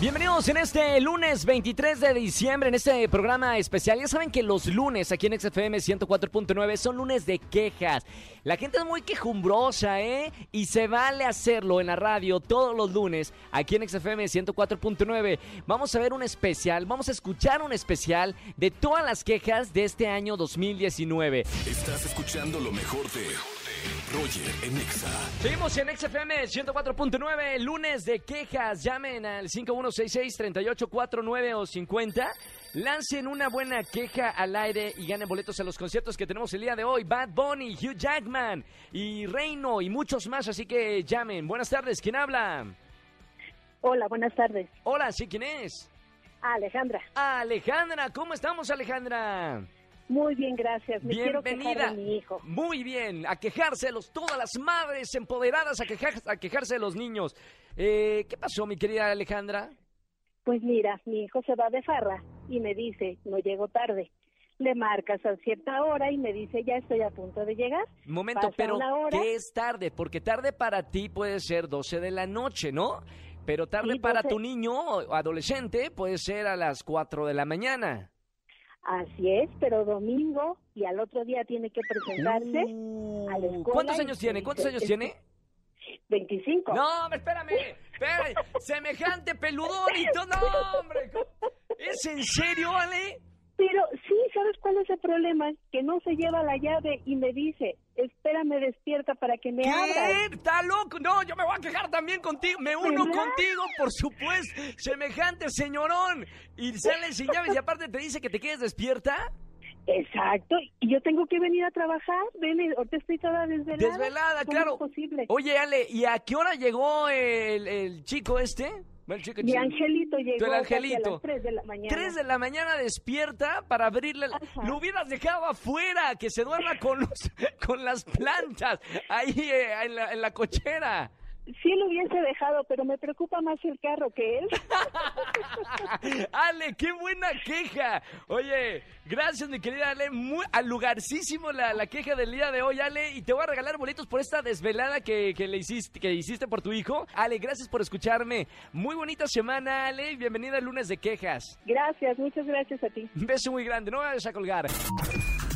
Bienvenidos en este lunes 23 de diciembre, en este programa especial. Ya saben que los lunes aquí en XFM 104.9 son lunes de quejas. La gente es muy quejumbrosa, ¿eh? Y se vale hacerlo en la radio todos los lunes aquí en XFM 104.9. Vamos a ver un especial, vamos a escuchar un especial de todas las quejas de este año 2019. Estás escuchando lo mejor de Roger en Exa. Seguimos en XFM 104.9, lunes de quejas. Llamen al 5166-3849 o 50. Lancen una buena queja al aire y ganen boletos a los conciertos que tenemos el día de hoy. Bad Bunny, Hugh Jackman y Reino y muchos más. Así que llamen. Buenas tardes, ¿quién habla? Hola, buenas tardes. Hola, ¿sí quién es? Alejandra. Alejandra, ¿cómo estamos, Alejandra? Muy bien, gracias. Me quiero Bienvenida. de mi hijo. Muy bien, a quejárselos, todas las madres empoderadas a, quejar- a quejarse de los niños. Eh, ¿Qué pasó, mi querida Alejandra? Pues mira, mi hijo se va de farra y me dice, no llego tarde. Le marcas a cierta hora y me dice, ya estoy a punto de llegar. Momento, Pasa pero hora. ¿qué es tarde? Porque tarde para ti puede ser 12 de la noche, ¿no? Pero tarde para 12. tu niño o adolescente puede ser a las 4 de la mañana. Así es, pero domingo y al otro día tiene que presentarse a la escuela. ¿Cuántos y años tiene? ¿Cuántos años tiene? 25. No, hombre, espérame, espérame. Semejante peludón y todo. No, hombre. ¿Es en serio, Ale? ¿Sabes cuál es el problema? Que no se lleva la llave y me dice, espérame despierta para que me abras. ¿Qué? ¿Está loco? No, yo me voy a quejar también contigo. Me uno ¿Verdad? contigo, por supuesto. Semejante señorón. Y sale sin llaves y aparte te dice que te quedes despierta. Exacto, y yo tengo que venir a trabajar, ven, ahorita estoy toda desvelada. Desvelada, ¿Cómo claro. es posible? Oye, Ale, ¿y a qué hora llegó el, el chico este? El chico, Mi chico. angelito llegó Tu casi a angelito. las 3 de la mañana. 3 de la mañana despierta para abrirle. la-. Lo hubieras dejado afuera, que se duerma con, los, con las plantas ahí eh, en, la, en la cochera. Sí lo hubiese dejado, pero me preocupa más el carro que él. Ale, qué buena queja. Oye, gracias mi querida Ale. Muy al lugarcísimo la, la queja del día de hoy, Ale. Y te voy a regalar boletos por esta desvelada que, que le hiciste, que hiciste por tu hijo. Ale, gracias por escucharme. Muy bonita semana, Ale. y Bienvenida al lunes de quejas. Gracias, muchas gracias a ti. Un beso muy grande. No vayas a colgar.